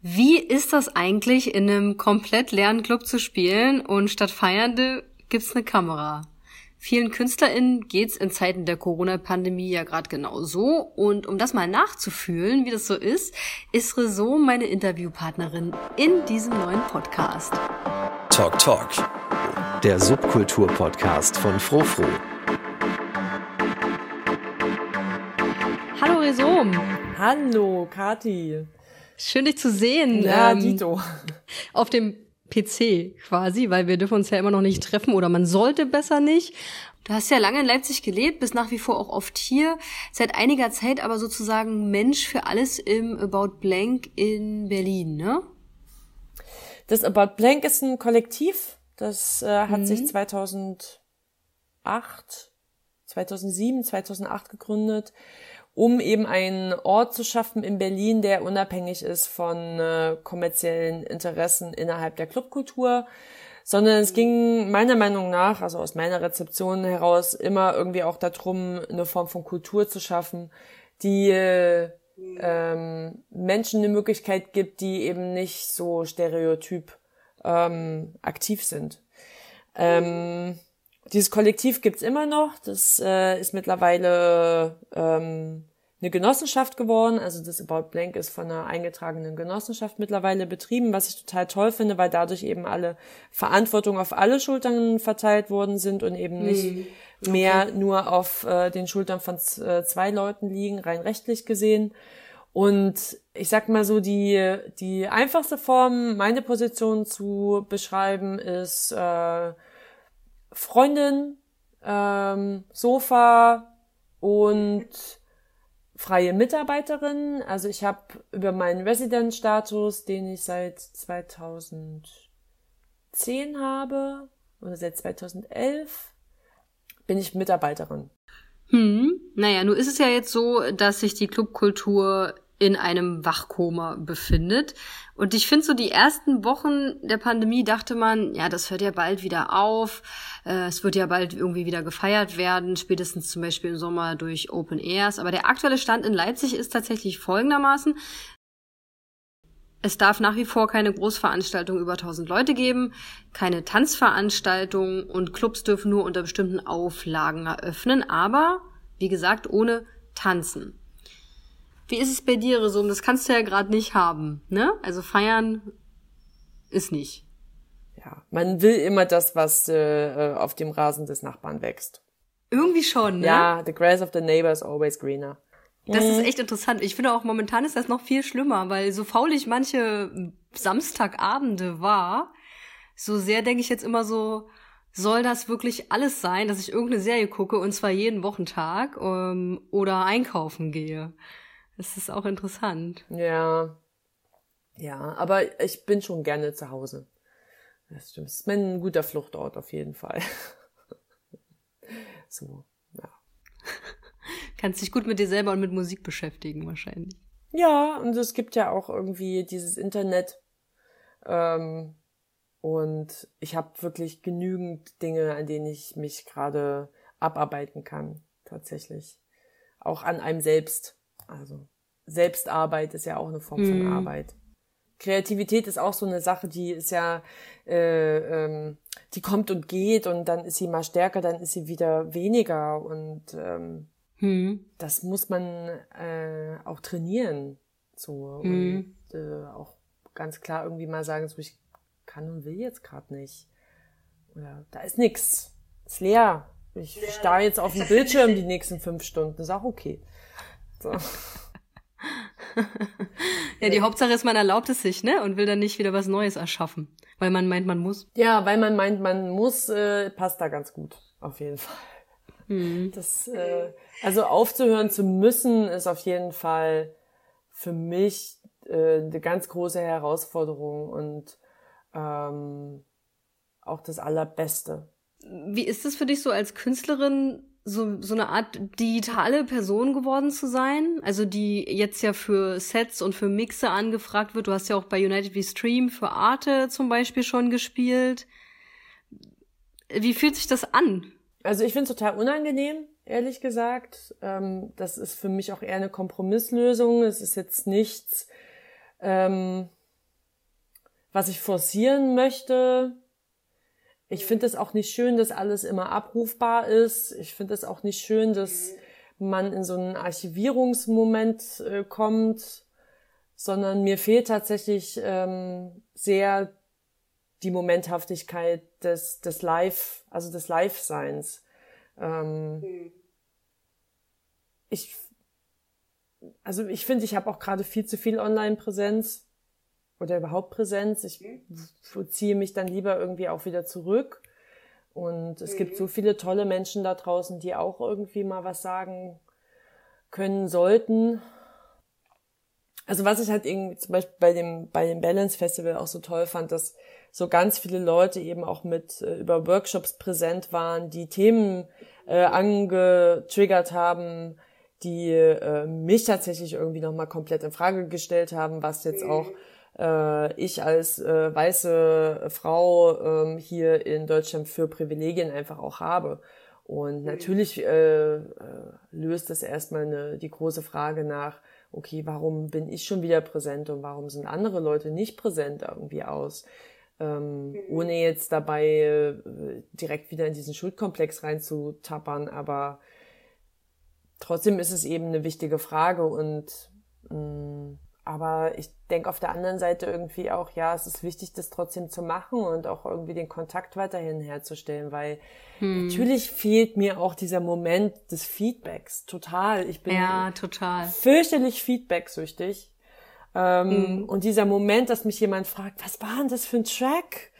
Wie ist das eigentlich, in einem komplett leeren Club zu spielen und statt Feiernde gibt's eine Kamera? Vielen KünstlerInnen geht's in Zeiten der Corona-Pandemie ja gerade genau so. Und um das mal nachzufühlen, wie das so ist, ist Rezo meine Interviewpartnerin in diesem neuen Podcast. Talk Talk, der Subkultur-Podcast von Frofro. Hallo Rezo. Hallo Kati. Schön dich zu sehen. Ja, ähm, Dito. Auf dem PC quasi, weil wir dürfen uns ja immer noch nicht treffen oder man sollte besser nicht. Du hast ja lange in Leipzig gelebt, bist nach wie vor auch oft hier, seit einiger Zeit aber sozusagen Mensch für alles im About Blank in Berlin, ne? Das About Blank ist ein Kollektiv, das äh, hat mhm. sich 2008, 2007, 2008 gegründet um eben einen Ort zu schaffen in Berlin, der unabhängig ist von äh, kommerziellen Interessen innerhalb der Clubkultur, sondern es ging meiner Meinung nach, also aus meiner Rezeption heraus, immer irgendwie auch darum, eine Form von Kultur zu schaffen, die äh, ähm, Menschen eine Möglichkeit gibt, die eben nicht so stereotyp ähm, aktiv sind. Ähm, dieses Kollektiv gibt's immer noch. Das äh, ist mittlerweile ähm, eine Genossenschaft geworden. Also das About Blank ist von einer eingetragenen Genossenschaft mittlerweile betrieben, was ich total toll finde, weil dadurch eben alle Verantwortung auf alle Schultern verteilt worden sind und eben nicht mhm. okay. mehr nur auf äh, den Schultern von äh, zwei Leuten liegen, rein rechtlich gesehen. Und ich sag mal so, die, die einfachste Form, meine Position zu beschreiben, ist äh, Freundin, ähm, Sofa und freie Mitarbeiterin. Also ich habe über meinen Resident-Status, den ich seit 2010 habe, oder seit 2011, bin ich Mitarbeiterin. Hm, naja, nun ist es ja jetzt so, dass sich die Clubkultur in einem Wachkoma befindet. Und ich finde so die ersten Wochen der Pandemie dachte man, ja, das hört ja bald wieder auf. Äh, es wird ja bald irgendwie wieder gefeiert werden, spätestens zum Beispiel im Sommer durch Open Airs. Aber der aktuelle Stand in Leipzig ist tatsächlich folgendermaßen. Es darf nach wie vor keine Großveranstaltung über 1000 Leute geben, keine Tanzveranstaltungen und Clubs dürfen nur unter bestimmten Auflagen eröffnen, aber, wie gesagt, ohne Tanzen. Wie ist es bei dir, Resum? Das kannst du ja gerade nicht haben, ne? Also feiern ist nicht. Ja, man will immer das, was äh, auf dem Rasen des Nachbarn wächst. Irgendwie schon, ne? Ja, the grass of the neighbor is always greener. Das ist mhm. echt interessant. Ich finde auch momentan ist das noch viel schlimmer, weil so faulig manche Samstagabende war, so sehr denke ich jetzt immer so, soll das wirklich alles sein, dass ich irgendeine Serie gucke und zwar jeden Wochentag ähm, oder einkaufen gehe? Das ist auch interessant. Ja. Ja, aber ich bin schon gerne zu Hause. Das stimmt. Das ist mein guter Fluchtort auf jeden Fall. so, ja. Kannst dich gut mit dir selber und mit Musik beschäftigen, wahrscheinlich. Ja, und es gibt ja auch irgendwie dieses Internet. Ähm, und ich habe wirklich genügend Dinge, an denen ich mich gerade abarbeiten kann, tatsächlich. Auch an einem selbst. Also Selbstarbeit ist ja auch eine Form von mhm. Arbeit. Kreativität ist auch so eine Sache, die ist ja, äh, ähm, die kommt und geht und dann ist sie mal stärker, dann ist sie wieder weniger und ähm, mhm. das muss man äh, auch trainieren. So mhm. und äh, auch ganz klar irgendwie mal sagen, so ich kann und will jetzt gerade nicht. Oder da ist nix. Ist leer. Ich starre jetzt auf den Bildschirm die nächsten fünf Stunden. Ist auch okay. So. ja, die Hauptsache ist, man erlaubt es sich, ne? Und will dann nicht wieder was Neues erschaffen. Weil man meint, man muss. Ja, weil man meint, man muss, äh, passt da ganz gut. Auf jeden Fall. Mhm. Das, äh, also aufzuhören zu müssen, ist auf jeden Fall für mich äh, eine ganz große Herausforderung und ähm, auch das Allerbeste. Wie ist es für dich so als Künstlerin, so, so eine Art digitale Person geworden zu sein, also die jetzt ja für Sets und für Mixe angefragt wird. Du hast ja auch bei United We Stream für Arte zum Beispiel schon gespielt. Wie fühlt sich das an? Also ich finde es total unangenehm, ehrlich gesagt. Ähm, das ist für mich auch eher eine Kompromisslösung. Es ist jetzt nichts, ähm, was ich forcieren möchte. Ich finde es auch nicht schön, dass alles immer abrufbar ist. Ich finde es auch nicht schön, dass man in so einen Archivierungsmoment äh, kommt, sondern mir fehlt tatsächlich ähm, sehr die Momenthaftigkeit des, des Live, also des Live-Seins. Ähm, mhm. Ich, also ich finde, ich habe auch gerade viel zu viel Online-Präsenz oder überhaupt Präsenz. Ich mhm. ziehe mich dann lieber irgendwie auch wieder zurück. Und es mhm. gibt so viele tolle Menschen da draußen, die auch irgendwie mal was sagen können sollten. Also was ich halt irgendwie zum Beispiel bei dem, bei dem Balance Festival auch so toll fand, dass so ganz viele Leute eben auch mit äh, über Workshops präsent waren, die Themen äh, angetriggert haben, die äh, mich tatsächlich irgendwie nochmal komplett in Frage gestellt haben, was jetzt mhm. auch äh, ich als äh, weiße Frau äh, hier in Deutschland für Privilegien einfach auch habe. Und mhm. natürlich äh, äh, löst das erstmal eine, die große Frage nach, okay, warum bin ich schon wieder präsent und warum sind andere Leute nicht präsent irgendwie aus? Ähm, mhm. Ohne jetzt dabei äh, direkt wieder in diesen Schuldkomplex reinzutappern, aber trotzdem ist es eben eine wichtige Frage und mh, mm, aber ich denke auf der anderen Seite irgendwie auch, ja, es ist wichtig, das trotzdem zu machen und auch irgendwie den Kontakt weiterhin herzustellen, weil hm. natürlich fehlt mir auch dieser Moment des Feedbacks total. Ich bin ja, total. fürchterlich feedbacksüchtig. Ähm, hm. Und dieser Moment, dass mich jemand fragt, was war denn das für ein Track?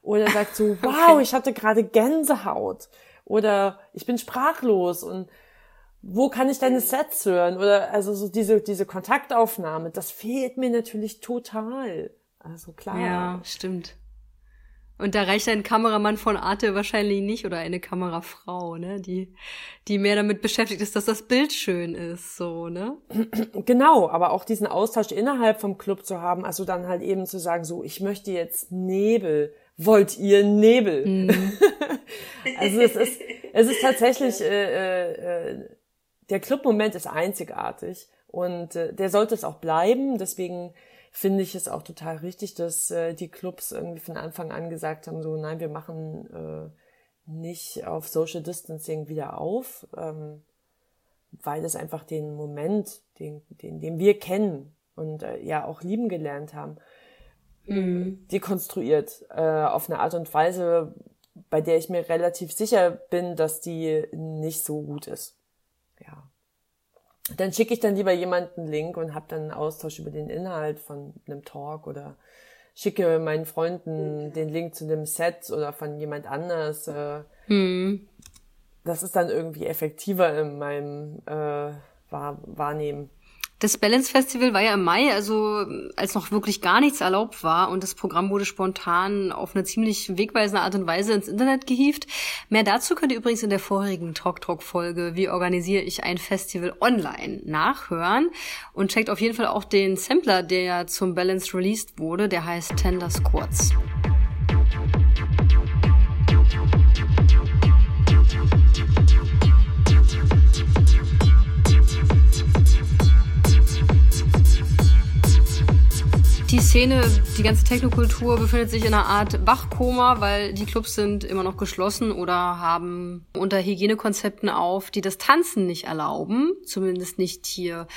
Oder sagt so, wow, okay. ich hatte gerade Gänsehaut. Oder ich bin sprachlos und wo kann ich deine Sets hören? Oder also so diese, diese Kontaktaufnahme, das fehlt mir natürlich total. Also klar. Ja, stimmt. Und da reicht ein Kameramann von Arte wahrscheinlich nicht oder eine Kamerafrau, ne, die, die mehr damit beschäftigt ist, dass das Bild schön ist, so, ne? Genau, aber auch diesen Austausch innerhalb vom Club zu haben, also dann halt eben zu sagen, so, ich möchte jetzt Nebel. Wollt ihr Nebel? Mhm. also es ist, es ist tatsächlich äh, äh, der Clubmoment ist einzigartig und äh, der sollte es auch bleiben. Deswegen finde ich es auch total richtig, dass äh, die Clubs irgendwie von Anfang an gesagt haben, so nein, wir machen äh, nicht auf Social Distancing wieder auf, ähm, weil es einfach den Moment, den, den, den wir kennen und äh, ja auch lieben gelernt haben, mhm. dekonstruiert äh, auf eine Art und Weise, bei der ich mir relativ sicher bin, dass die nicht so gut ist. Dann schicke ich dann lieber jemanden einen Link und habe dann einen Austausch über den Inhalt von einem Talk oder schicke meinen Freunden den Link zu dem Set oder von jemand anders. Äh, hm. Das ist dann irgendwie effektiver in meinem äh, Wahrnehmen. Das Balance Festival war ja im Mai, also als noch wirklich gar nichts erlaubt war und das Programm wurde spontan auf eine ziemlich wegweisende Art und Weise ins Internet gehievt. Mehr dazu könnt ihr übrigens in der vorigen Talk Talk Folge Wie organisiere ich ein Festival online nachhören und checkt auf jeden Fall auch den Sampler, der ja zum Balance released wurde, der heißt Tender Squats. Die Szene, die ganze Technokultur befindet sich in einer Art Wachkoma, weil die Clubs sind immer noch geschlossen oder haben unter Hygienekonzepten auf, die das Tanzen nicht erlauben, zumindest nicht hier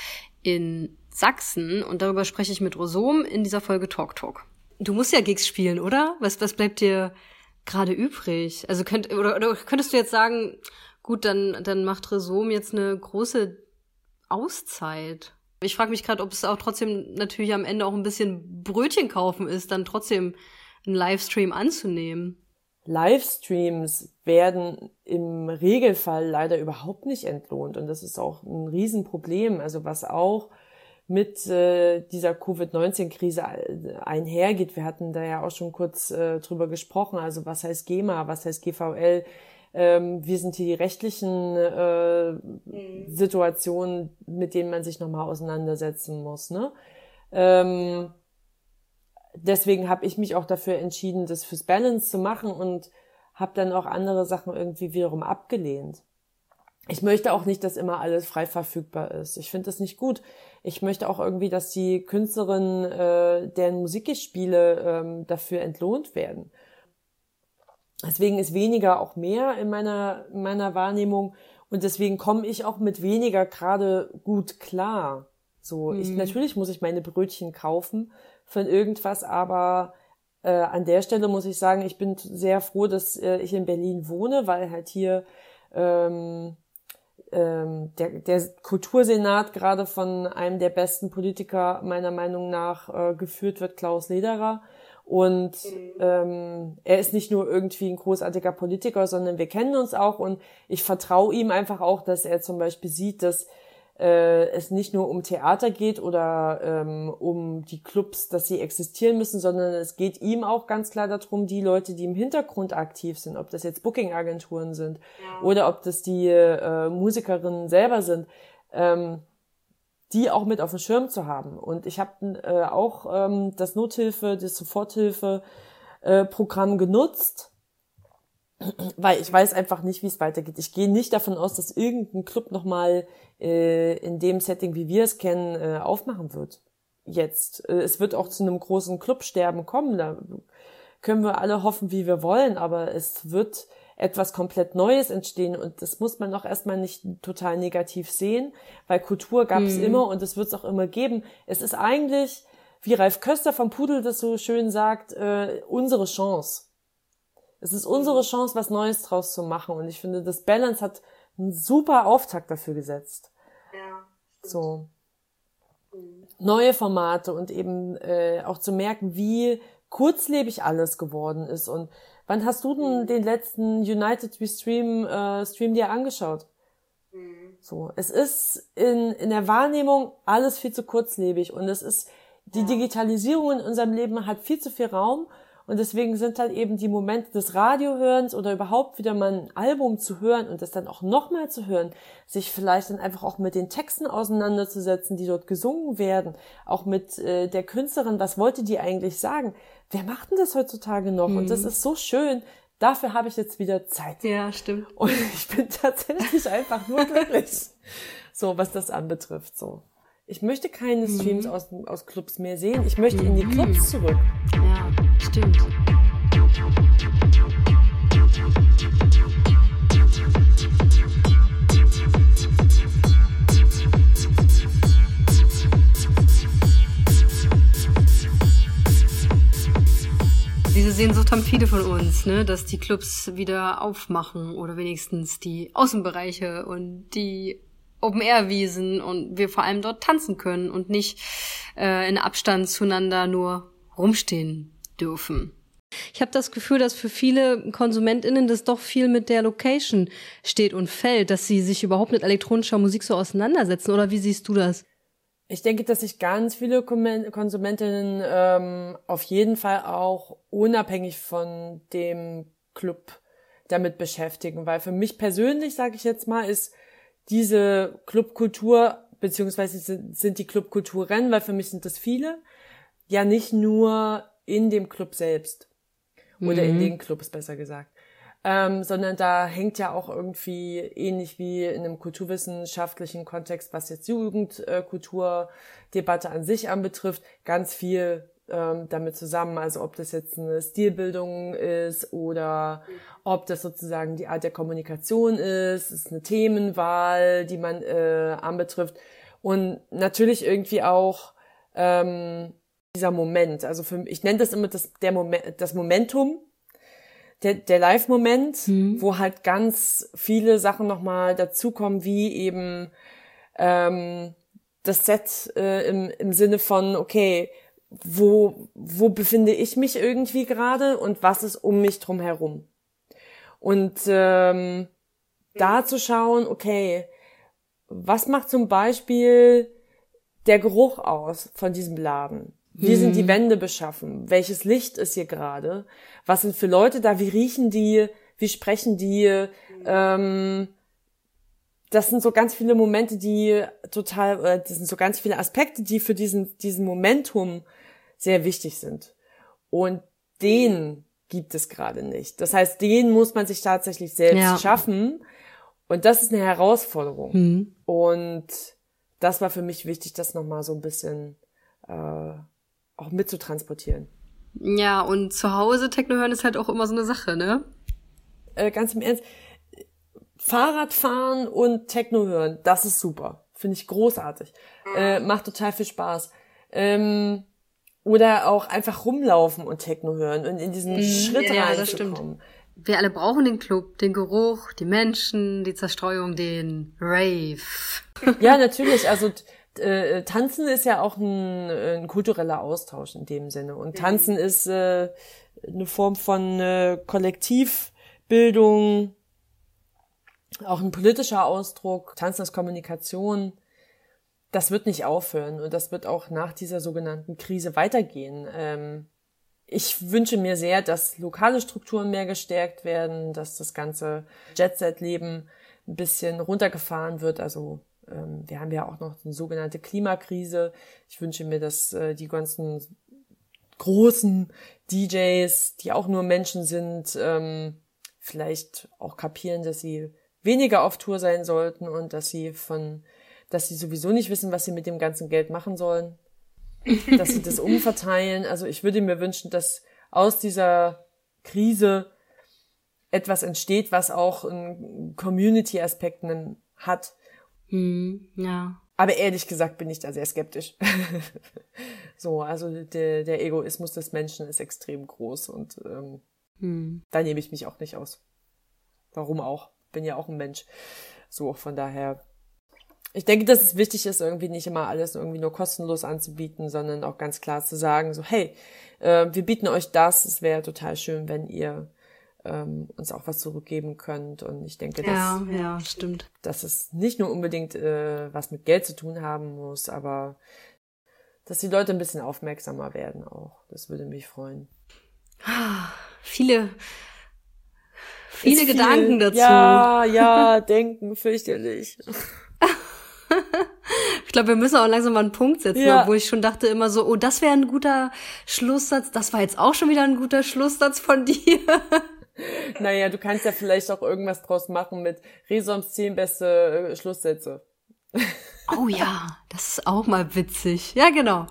in Sachsen. Und darüber spreche ich mit Rosom in dieser Folge Talk Talk. Du musst ja Gigs spielen, oder? Was, was bleibt dir gerade übrig? Also könnt, oder, oder könntest du jetzt sagen, gut, dann, dann macht Rosom jetzt eine große Auszeit? Ich frage mich gerade, ob es auch trotzdem natürlich am Ende auch ein bisschen Brötchen kaufen ist, dann trotzdem einen Livestream anzunehmen. Livestreams werden im Regelfall leider überhaupt nicht entlohnt und das ist auch ein Riesenproblem. Also was auch mit äh, dieser Covid-19-Krise einhergeht. Wir hatten da ja auch schon kurz äh, drüber gesprochen. Also was heißt GEMA, was heißt GVL? Ähm, wie sind die rechtlichen äh, mhm. Situationen, mit denen man sich nochmal auseinandersetzen muss. Ne? Ähm, deswegen habe ich mich auch dafür entschieden, das fürs Balance zu machen und habe dann auch andere Sachen irgendwie wiederum abgelehnt. ich möchte auch nicht, dass immer alles frei verfügbar ist. Ich finde das nicht gut. Ich möchte auch irgendwie, dass die Künstlerinnen, äh, deren Musik ich spiele, ähm, dafür entlohnt werden. Deswegen ist weniger auch mehr in meiner, in meiner Wahrnehmung und deswegen komme ich auch mit weniger gerade gut klar. So, mhm. ich natürlich muss ich meine Brötchen kaufen von irgendwas, aber äh, an der Stelle muss ich sagen, ich bin sehr froh, dass äh, ich in Berlin wohne, weil halt hier ähm, ähm, der, der Kultursenat gerade von einem der besten Politiker meiner Meinung nach äh, geführt wird, Klaus Lederer. Und mhm. ähm, er ist nicht nur irgendwie ein großartiger Politiker, sondern wir kennen uns auch und ich vertraue ihm einfach auch, dass er zum Beispiel sieht, dass äh, es nicht nur um Theater geht oder ähm, um die Clubs, dass sie existieren müssen, sondern es geht ihm auch ganz klar darum, die Leute, die im Hintergrund aktiv sind, ob das jetzt Booking-Agenturen sind ja. oder ob das die äh, Musikerinnen selber sind, ähm, die auch mit auf dem Schirm zu haben. Und ich habe äh, auch ähm, das Nothilfe, das Soforthilfe-Programm äh, genutzt weil ich weiß einfach nicht, wie es weitergeht. Ich gehe nicht davon aus, dass irgendein Club nochmal äh, in dem Setting, wie wir es kennen, äh, aufmachen wird. Jetzt. Äh, es wird auch zu einem großen Clubsterben kommen. Da können wir alle hoffen, wie wir wollen, aber es wird etwas komplett Neues entstehen und das muss man auch erstmal nicht total negativ sehen, weil Kultur gab es mhm. immer und es wird es auch immer geben. Es ist eigentlich, wie Ralf Köster vom Pudel das so schön sagt, äh, unsere Chance es ist unsere Chance, was Neues draus zu machen. Und ich finde, das Balance hat einen super Auftakt dafür gesetzt. Ja. So. Mhm. Neue Formate und eben äh, auch zu merken, wie kurzlebig alles geworden ist. Und wann hast du denn mhm. den letzten United We Stream äh, Stream dir angeschaut? Mhm. So, es ist in, in der Wahrnehmung alles viel zu kurzlebig und es ist die Digitalisierung in unserem Leben hat viel zu viel Raum und deswegen sind halt eben die Momente des Radiohörens oder überhaupt wieder mal ein Album zu hören und das dann auch nochmal zu hören, sich vielleicht dann einfach auch mit den Texten auseinanderzusetzen, die dort gesungen werden, auch mit äh, der Künstlerin, was wollte die eigentlich sagen? Wer macht denn das heutzutage noch? Mhm. Und das mhm. ist so schön. Dafür habe ich jetzt wieder Zeit. Ja, stimmt. Und ich bin tatsächlich einfach nur glücklich. So, was das anbetrifft, so. Ich möchte keine mhm. Streams aus, aus Clubs mehr sehen. Ich möchte in die mhm. Clubs zurück. Ja, Diese Sehnsucht haben viele von uns, ne, dass die Clubs wieder aufmachen oder wenigstens die Außenbereiche und die Open-Air-Wiesen und wir vor allem dort tanzen können und nicht äh, in Abstand zueinander nur rumstehen dürfen. Ich habe das Gefühl, dass für viele KonsumentInnen das doch viel mit der Location steht und fällt, dass sie sich überhaupt mit elektronischer Musik so auseinandersetzen. Oder wie siehst du das? Ich denke, dass sich ganz viele Konsumentinnen ähm, auf jeden Fall auch unabhängig von dem Club damit beschäftigen, weil für mich persönlich, sage ich jetzt mal, ist diese Clubkultur, beziehungsweise sind die Clubkulturen, weil für mich sind das viele, ja nicht nur in dem Club selbst. Oder mhm. in den Clubs besser gesagt. Ähm, sondern da hängt ja auch irgendwie ähnlich wie in einem kulturwissenschaftlichen Kontext, was jetzt Jugendkulturdebatte an sich anbetrifft, ganz viel ähm, damit zusammen. Also ob das jetzt eine Stilbildung ist oder ob das sozusagen die Art der Kommunikation ist, ist eine Themenwahl, die man äh, anbetrifft. Und natürlich irgendwie auch ähm, dieser Moment. Also für, ich nenne das immer das, der Moment, das Momentum, der, der Live-Moment, mhm. wo halt ganz viele Sachen nochmal dazukommen, wie eben ähm, das Set äh, im, im Sinne von, okay, wo, wo befinde ich mich irgendwie gerade und was ist um mich drum herum. Und ähm, da zu schauen, okay, was macht zum Beispiel der Geruch aus von diesem Laden? Wie sind die mhm. Wände beschaffen? Welches Licht ist hier gerade? Was sind für Leute da? Wie riechen die? Wie sprechen die? Ähm, das sind so ganz viele Momente, die total, äh, das sind so ganz viele Aspekte, die für diesen, diesen Momentum sehr wichtig sind. Und den gibt es gerade nicht. Das heißt, den muss man sich tatsächlich selbst ja. schaffen. Und das ist eine Herausforderung. Mhm. Und das war für mich wichtig, das nochmal so ein bisschen äh, auch mitzutransportieren. Ja, und zu Hause Techno hören ist halt auch immer so eine Sache, ne? Äh, ganz im Ernst, Fahrradfahren und Techno hören, das ist super. Finde ich großartig. Äh, macht total viel Spaß. Ähm, oder auch einfach rumlaufen und Techno hören und in diesen mhm, Schritt ja, reinzukommen. Wir alle brauchen den Club, den Geruch, die Menschen, die Zerstreuung, den Rave. Ja, natürlich. Also äh, Tanzen ist ja auch ein, ein, kultureller Austausch in dem Sinne. Und Tanzen mhm. ist äh, eine Form von äh, Kollektivbildung, auch ein politischer Ausdruck. Tanzen ist Kommunikation das wird nicht aufhören und das wird auch nach dieser sogenannten Krise weitergehen. Ähm, ich wünsche mir sehr, dass lokale Strukturen mehr gestärkt werden, dass das ganze Jet-Set-Leben ein bisschen runtergefahren wird. Also wir haben ja auch noch eine sogenannte Klimakrise. Ich wünsche mir, dass äh, die ganzen großen DJs, die auch nur Menschen sind, ähm, vielleicht auch kapieren, dass sie weniger auf Tour sein sollten und dass sie von dass sie sowieso nicht wissen, was sie mit dem ganzen Geld machen sollen, dass sie das umverteilen. Also ich würde mir wünschen, dass aus dieser Krise etwas entsteht, was auch einen Community-Aspekten hat. Hm, ja. Aber ehrlich gesagt bin ich da sehr skeptisch. so, also der, der Egoismus des Menschen ist extrem groß und ähm, hm. da nehme ich mich auch nicht aus. Warum auch? Bin ja auch ein Mensch. So, von daher ich denke, dass es wichtig ist, irgendwie nicht immer alles irgendwie nur kostenlos anzubieten, sondern auch ganz klar zu sagen, so, hey, äh, wir bieten euch das, es wäre total schön, wenn ihr ähm, uns auch was zurückgeben könnt. Und ich denke, dass, ja, ja, stimmt. dass es nicht nur unbedingt äh, was mit Geld zu tun haben muss, aber dass die Leute ein bisschen aufmerksamer werden auch. Das würde mich freuen. Viele, viele Gedanken viel, dazu. Ja, ja, denken, fürchterlich. ich glaube, wir müssen auch langsam mal einen Punkt setzen, ja. obwohl ich schon dachte immer so, oh, das wäre ein guter Schlusssatz. Das war jetzt auch schon wieder ein guter Schlusssatz von dir. Naja, du kannst ja vielleicht auch irgendwas draus machen mit Resoms zehn beste äh, Schlusssätze. Oh ja, das ist auch mal witzig. Ja, genau.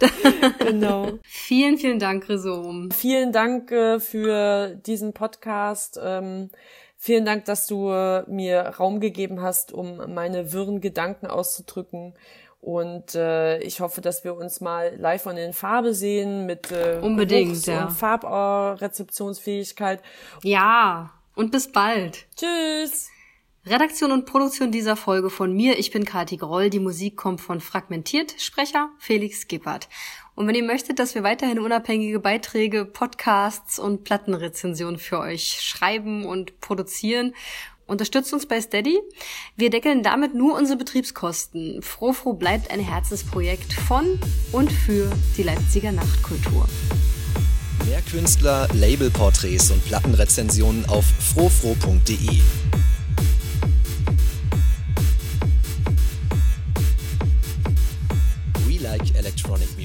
genau. vielen, vielen Dank, Resom. Vielen Dank äh, für diesen Podcast. Ähm, Vielen Dank, dass du äh, mir Raum gegeben hast, um meine wirren Gedanken auszudrücken. Und äh, ich hoffe, dass wir uns mal live und in Farbe sehen mit äh, Unbedingt, ja. und Farbrezeptionsfähigkeit. Ja, und bis bald. Tschüss. Redaktion und Produktion dieser Folge von mir. Ich bin Kati Groll. Die Musik kommt von Fragmentiert. Sprecher Felix Gippert. Und wenn ihr möchtet, dass wir weiterhin unabhängige Beiträge, Podcasts und Plattenrezensionen für euch schreiben und produzieren, Unterstützt uns bei Steady. Wir deckeln damit nur unsere Betriebskosten. Frofro bleibt ein Herzensprojekt von und für die Leipziger Nachtkultur. Mehr Künstler, Labelporträts und Plattenrezensionen auf frofro.de. We like electronic.